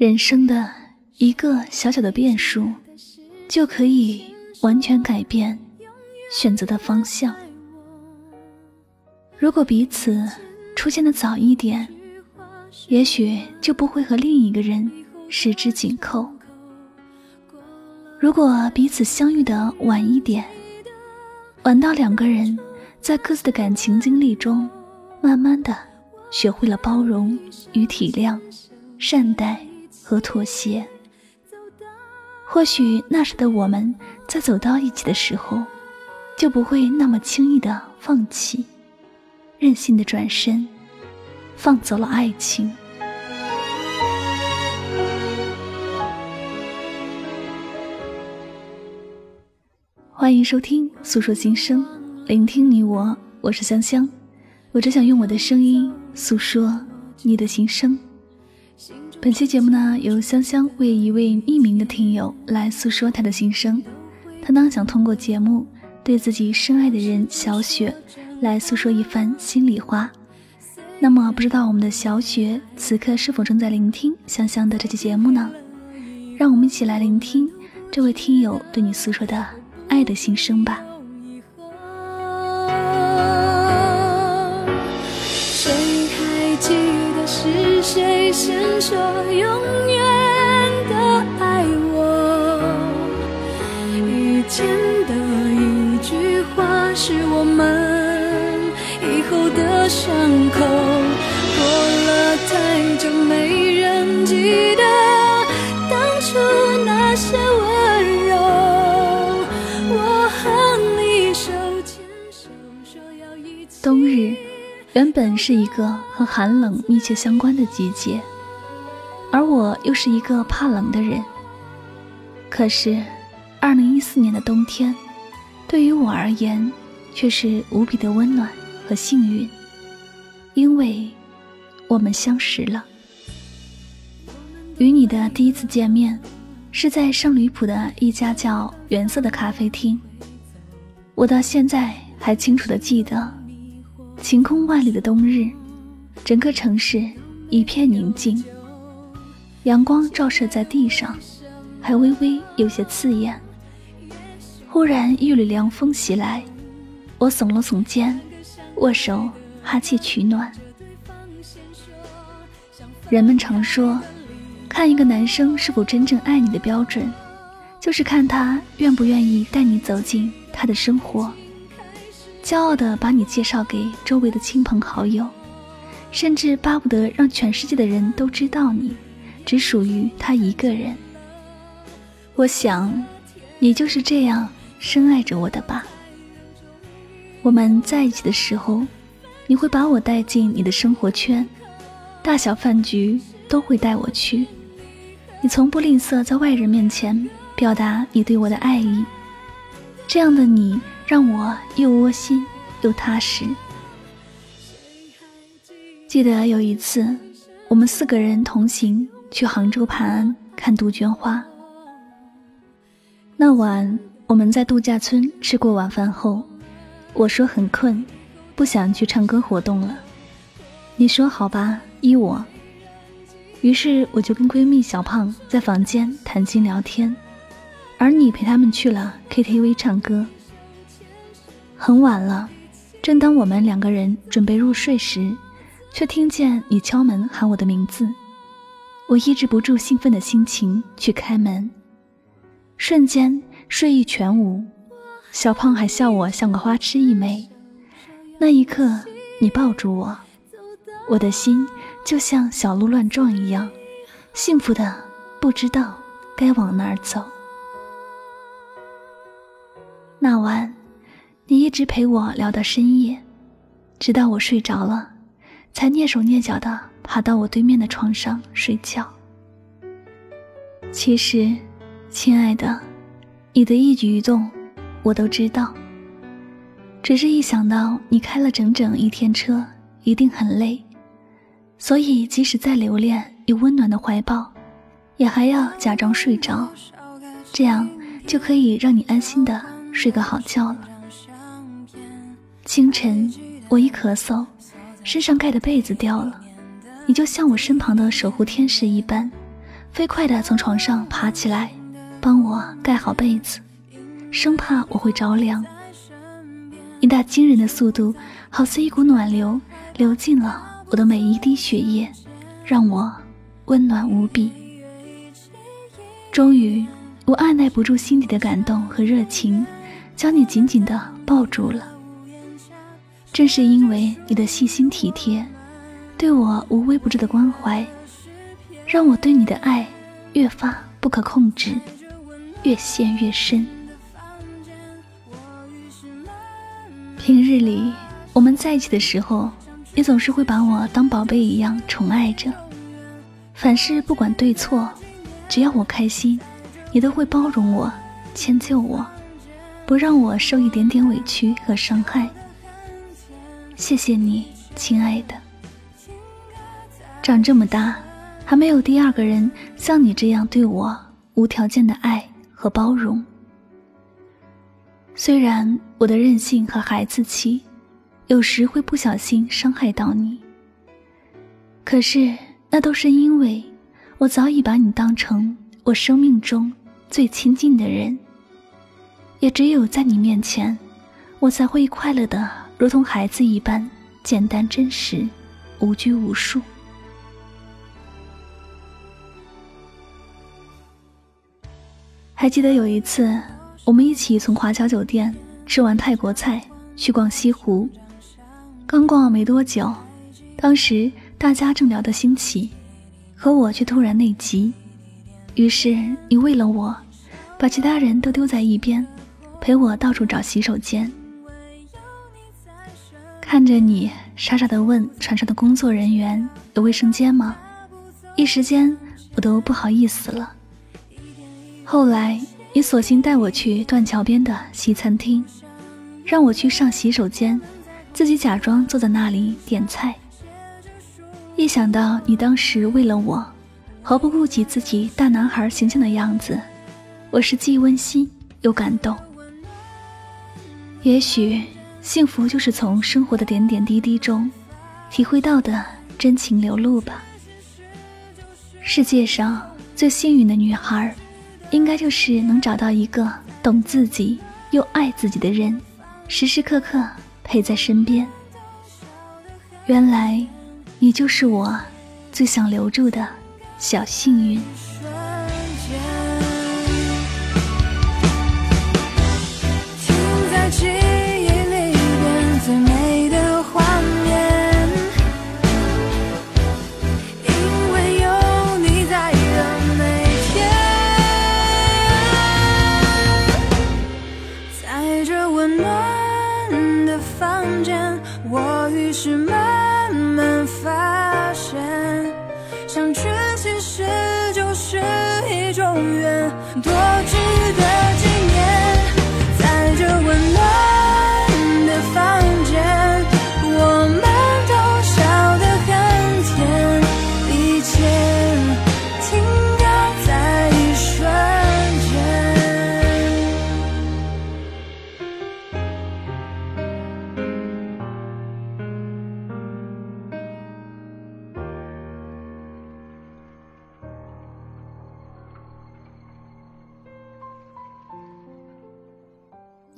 人生的一个小小的变数，就可以完全改变选择的方向。如果彼此出现的早一点，也许就不会和另一个人十指紧扣；如果彼此相遇的晚一点，晚到两个人在各自的感情经历中，慢慢的学会了包容与体谅、善待。和妥协，或许那时的我们在走到一起的时候，就不会那么轻易的放弃，任性的转身，放走了爱情。欢迎收听《诉说心声》，聆听你我，我是香香，我只想用我的声音诉说你的心声。本期节目呢，由香香为一位匿名的听友来诉说他的心声。他呢想通过节目对自己深爱的人小雪来诉说一番心里话。那么，不知道我们的小雪此刻是否正在聆听香香的这期节目呢？让我们一起来聆听这位听友对你诉说的爱的心声吧。先说永远。原本是一个和寒冷密切相关的季节，而我又是一个怕冷的人。可是，二零一四年的冬天，对于我而言，却是无比的温暖和幸运，因为我们相识了。与你的第一次见面，是在圣吕普的一家叫“原色”的咖啡厅，我到现在还清楚的记得。晴空万里的冬日，整个城市一片宁静。阳光照射在地上，还微微有些刺眼。忽然一缕凉风袭来，我耸了耸肩，握手哈气取暖。人们常说，看一个男生是否真正爱你的标准，就是看他愿不愿意带你走进他的生活。骄傲地把你介绍给周围的亲朋好友，甚至巴不得让全世界的人都知道你，只属于他一个人。我想，你就是这样深爱着我的吧。我们在一起的时候，你会把我带进你的生活圈，大小饭局都会带我去。你从不吝啬在外人面前表达你对我的爱意，这样的你。让我又窝心又踏实。记得有一次，我们四个人同行去杭州盘安看杜鹃花。那晚我们在度假村吃过晚饭后，我说很困，不想去唱歌活动了。你说好吧，依我。于是我就跟闺蜜小胖在房间谈心聊天，而你陪他们去了 KTV 唱歌。很晚了，正当我们两个人准备入睡时，却听见你敲门喊我的名字。我抑制不住兴奋的心情去开门，瞬间睡意全无。小胖还笑我像个花痴一枚。那一刻，你抱住我，我的心就像小鹿乱撞一样，幸福的不知道该往哪儿走。那晚。你一直陪我聊到深夜，直到我睡着了，才蹑手蹑脚的爬到我对面的床上睡觉。其实，亲爱的，你的一举一动我都知道。只是一想到你开了整整一天车，一定很累，所以即使再留恋有温暖的怀抱，也还要假装睡着，这样就可以让你安心的睡个好觉了。清晨，我一咳嗽，身上盖的被子掉了，你就像我身旁的守护天使一般，飞快地从床上爬起来，帮我盖好被子，生怕我会着凉。你那惊人的速度，好似一股暖流，流进了我的每一滴血液，让我温暖无比。终于，我按耐不住心底的感动和热情，将你紧紧地抱住了。正是因为你的细心体贴，对我无微不至的关怀，让我对你的爱越发不可控制，越陷越深。平日里我们在一起的时候，你总是会把我当宝贝一样宠爱着，凡事不管对错。只要我开心，你都会包容我、迁就我，不让我受一点点委屈和伤害。谢谢你，亲爱的。长这么大，还没有第二个人像你这样对我无条件的爱和包容。虽然我的任性和孩子气，有时会不小心伤害到你，可是那都是因为。我早已把你当成我生命中最亲近的人，也只有在你面前，我才会快乐的如同孩子一般简单真实，无拘无束。还记得有一次，我们一起从华侨酒店吃完泰国菜，去逛西湖。刚逛没多久，当时大家正聊得兴起。可我却突然内急，于是你为了我，把其他人都丢在一边，陪我到处找洗手间。看着你傻傻的问船上的工作人员有卫生间吗？一时间我都不好意思了。后来你索性带我去断桥边的西餐厅，让我去上洗手间，自己假装坐在那里点菜。一想到你当时为了我，毫不顾及自己大男孩形象的样子，我是既温馨又感动。也许幸福就是从生活的点点滴滴中，体会到的真情流露吧。世界上最幸运的女孩，应该就是能找到一个懂自己又爱自己的人，时时刻刻陪在身边。原来。你就是我最想留住的小幸运。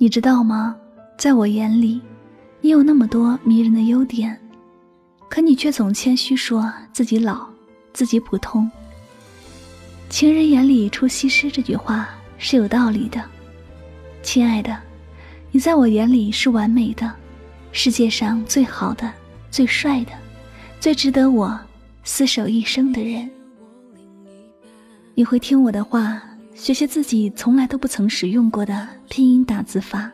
你知道吗？在我眼里，你有那么多迷人的优点，可你却总谦虚说自己老，自己普通。情人眼里出西施这句话是有道理的，亲爱的，你在我眼里是完美的，世界上最好的、最帅的、最值得我厮守一生的人。你会听我的话。学习自己从来都不曾使用过的拼音打字法。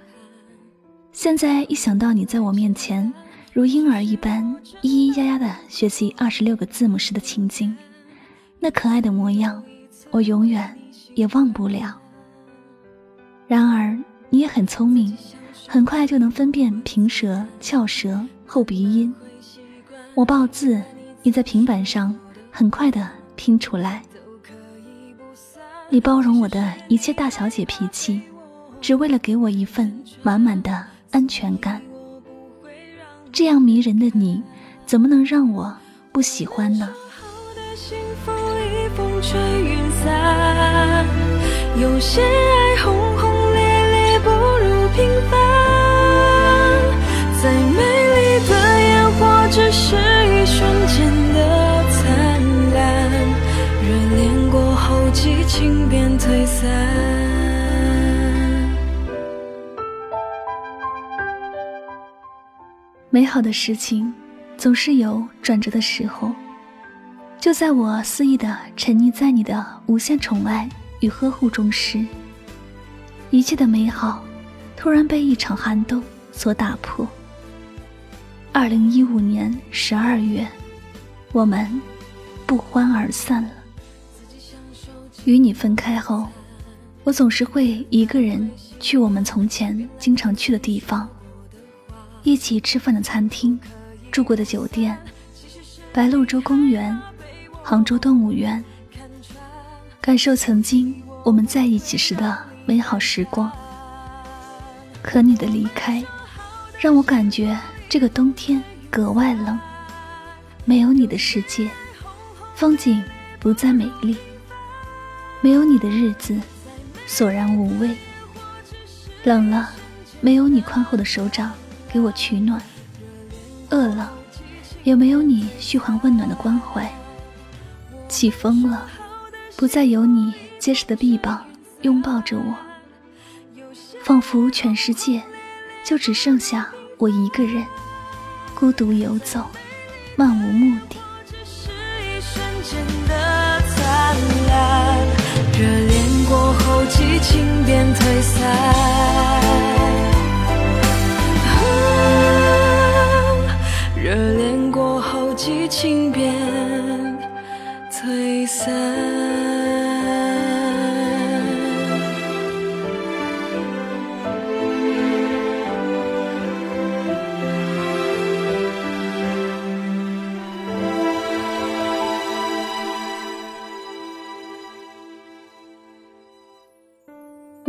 现在一想到你在我面前如婴儿一般咿咿呀呀的学习二十六个字母时的情景，那可爱的模样，我永远也忘不了。然而你也很聪明，很快就能分辨平舌、翘舌、后鼻音。我报字，你在平板上很快的拼出来。你包容我的一切大小姐脾气，只为了给我一份满满的安全感。这样迷人的你，怎么能让我不喜欢呢？有些爱美好的事情总是有转折的时候。就在我肆意的沉溺在你的无限宠爱与呵护中时，一切的美好突然被一场寒冬所打破。二零一五年十二月，我们不欢而散了。与你分开后，我总是会一个人去我们从前经常去的地方，一起吃饭的餐厅，住过的酒店，白鹭洲公园。杭州动物园，感受曾经我们在一起时的美好时光。可你的离开，让我感觉这个冬天格外冷。没有你的世界，风景不再美丽；没有你的日子，索然无味。冷了，没有你宽厚的手掌给我取暖；饿了，也没有你嘘寒问暖的关怀。起风了，不再有你结实的臂膀拥抱着我，仿佛全世界就只剩下我一个人，孤独游走，漫无目的。激情便退散。啊热恋过后，激情便。退散。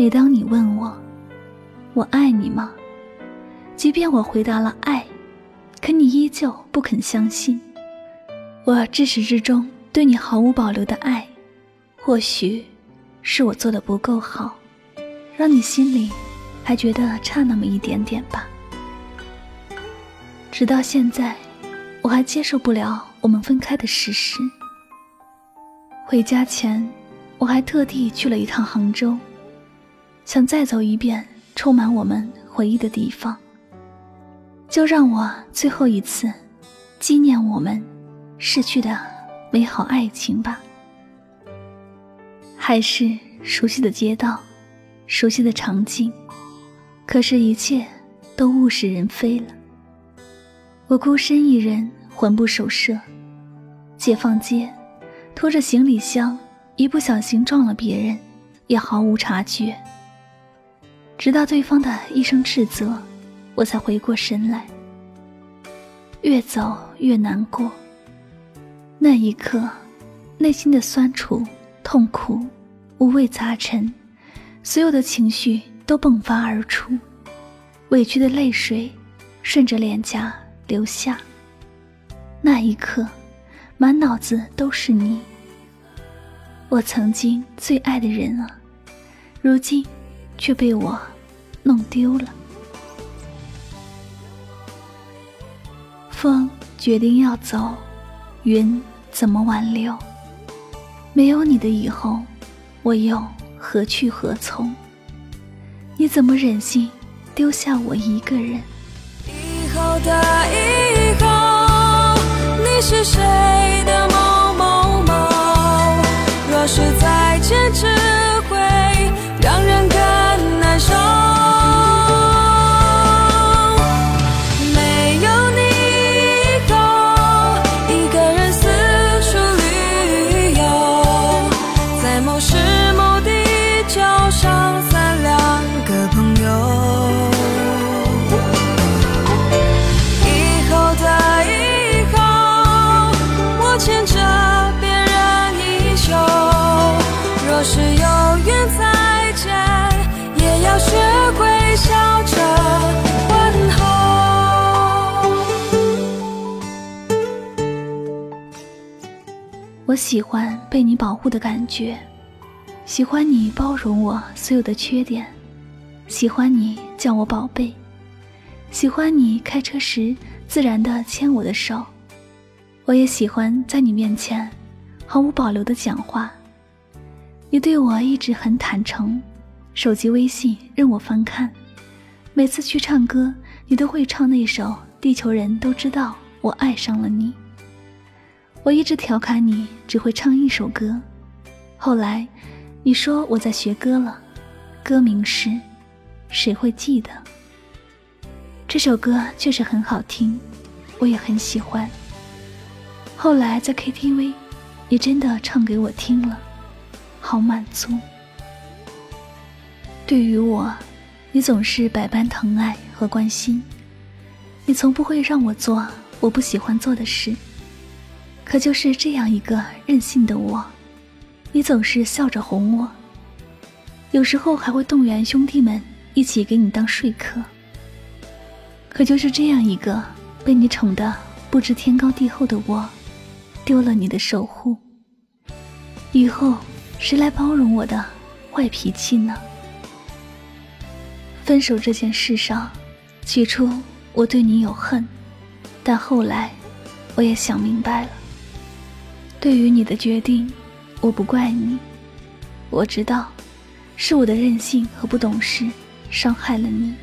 每当你问我“我爱你吗”，即便我回答了爱，可你依旧不肯相信。我至始至终。对你毫无保留的爱，或许是我做的不够好，让你心里还觉得差那么一点点吧。直到现在，我还接受不了我们分开的事实。回家前，我还特地去了一趟杭州，想再走一遍充满我们回忆的地方。就让我最后一次纪念我们逝去的。美好爱情吧，还是熟悉的街道，熟悉的场景，可是，一切都物是人非了。我孤身一人，魂不守舍，解放街，拖着行李箱，一不小心撞了别人，也毫无察觉。直到对方的一声斥责，我才回过神来。越走越难过。那一刻，内心的酸楚、痛苦、五味杂陈，所有的情绪都迸发而出，委屈的泪水顺着脸颊流下。那一刻，满脑子都是你，我曾经最爱的人啊，如今却被我弄丢了。风决定要走，云。怎么挽留？没有你的以后，我又何去何从？你怎么忍心丢下我一个人？以后的以后，你是谁的某某某？若是再见，只喜欢被你保护的感觉，喜欢你包容我所有的缺点，喜欢你叫我宝贝，喜欢你开车时自然的牵我的手。我也喜欢在你面前毫无保留的讲话。你对我一直很坦诚，手机微信任我翻看。每次去唱歌，你都会唱那首《地球人都知道我爱上了你》。我一直调侃你只会唱一首歌，后来你说我在学歌了，歌名是《谁会记得》。这首歌确实很好听，我也很喜欢。后来在 KTV，你真的唱给我听了，好满足。对于我，你总是百般疼爱和关心，你从不会让我做我不喜欢做的事。可就是这样一个任性的我，你总是笑着哄我，有时候还会动员兄弟们一起给你当说客。可就是这样一个被你宠得不知天高地厚的我，丢了你的守护，以后谁来包容我的坏脾气呢？分手这件事上，起初我对你有恨，但后来我也想明白了。对于你的决定，我不怪你。我知道，是我的任性和不懂事伤害了你。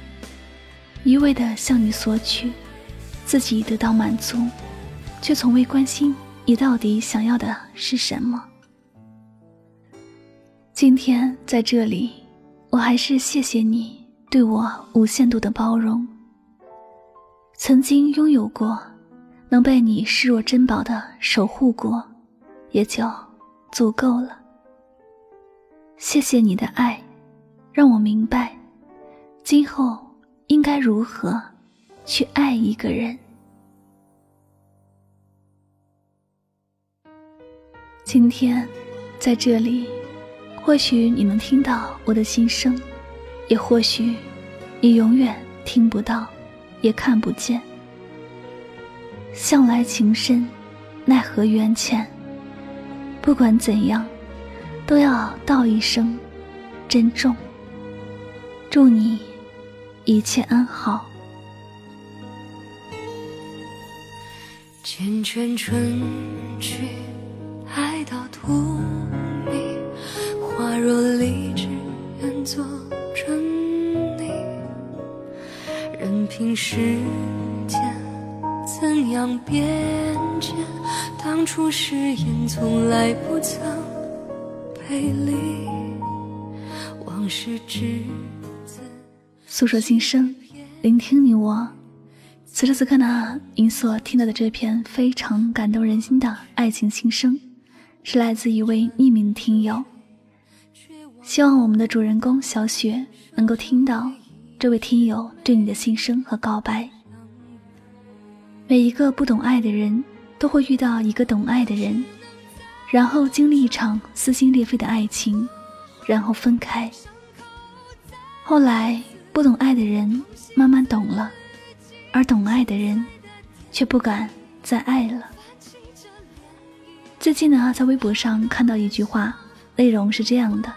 一味的向你索取，自己得到满足，却从未关心你到底想要的是什么。今天在这里，我还是谢谢你对我无限度的包容。曾经拥有过，能被你视若珍宝的守护过。也就足够了。谢谢你的爱，让我明白今后应该如何去爱一个人。今天在这里，或许你能听到我的心声，也或许你永远听不到，也看不见。向来情深，奈何缘浅。不管怎样，都要道一声珍重。祝你一切安好。缱绻春去，爱到荼蘼，花若离枝，愿做春泥。任凭时间怎样变迁。当初誓言从来不曾背离，往事只诉说心声，聆听你我。此时此刻呢，您所听到的这篇非常感动人心的爱情心声，是来自一位匿名听友。希望我们的主人公小雪能够听到这位听友对你的心声和告白。每一个不懂爱的人。都会遇到一个懂爱的人，然后经历一场撕心裂肺的爱情，然后分开。后来不懂爱的人慢慢懂了，而懂爱的人却不敢再爱了。最近呢，在微博上看到一句话，内容是这样的：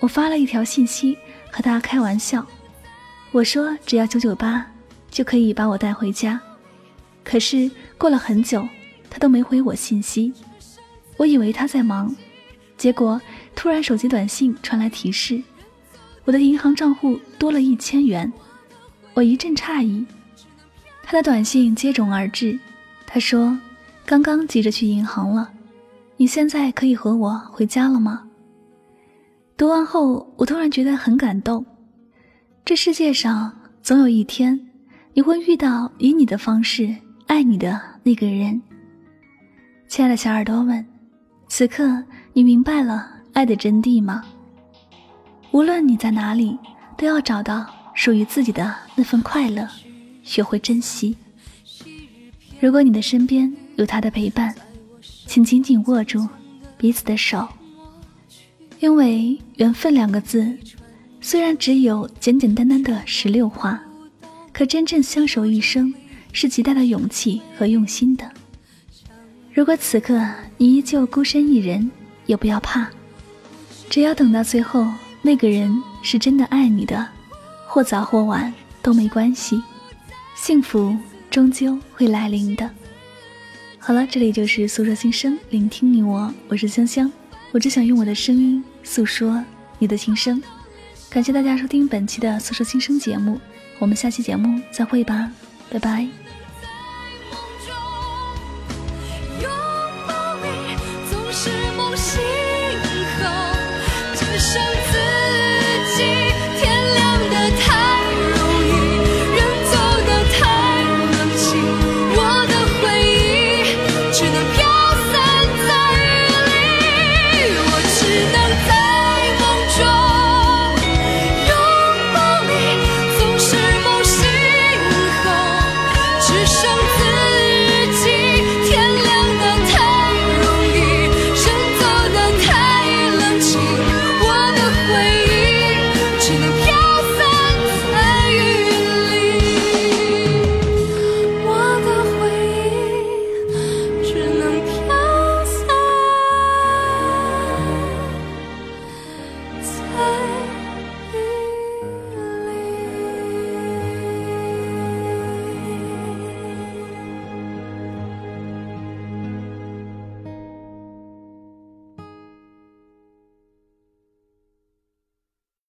我发了一条信息和他开玩笑，我说只要九九八就可以把我带回家。可是过了很久，他都没回我信息，我以为他在忙，结果突然手机短信传来提示，我的银行账户多了一千元，我一阵诧异。他的短信接踵而至，他说：“刚刚急着去银行了，你现在可以和我回家了吗？”读完后，我突然觉得很感动，这世界上总有一天，你会遇到以你的方式。爱你的那个人，亲爱的小耳朵们，此刻你明白了爱的真谛吗？无论你在哪里，都要找到属于自己的那份快乐，学会珍惜。如果你的身边有他的陪伴，请紧紧握住彼此的手，因为缘分两个字，虽然只有简简单单的十六画，可真正相守一生。是极大的勇气和用心的。如果此刻你依旧孤身一人，也不要怕，只要等到最后，那个人是真的爱你的，或早或晚都没关系，幸福终究会来临的。好了，这里就是诉说心声，聆听你我，我是香香，我只想用我的声音诉说你的心声。感谢大家收听本期的诉说心声节目，我们下期节目再会吧，拜拜。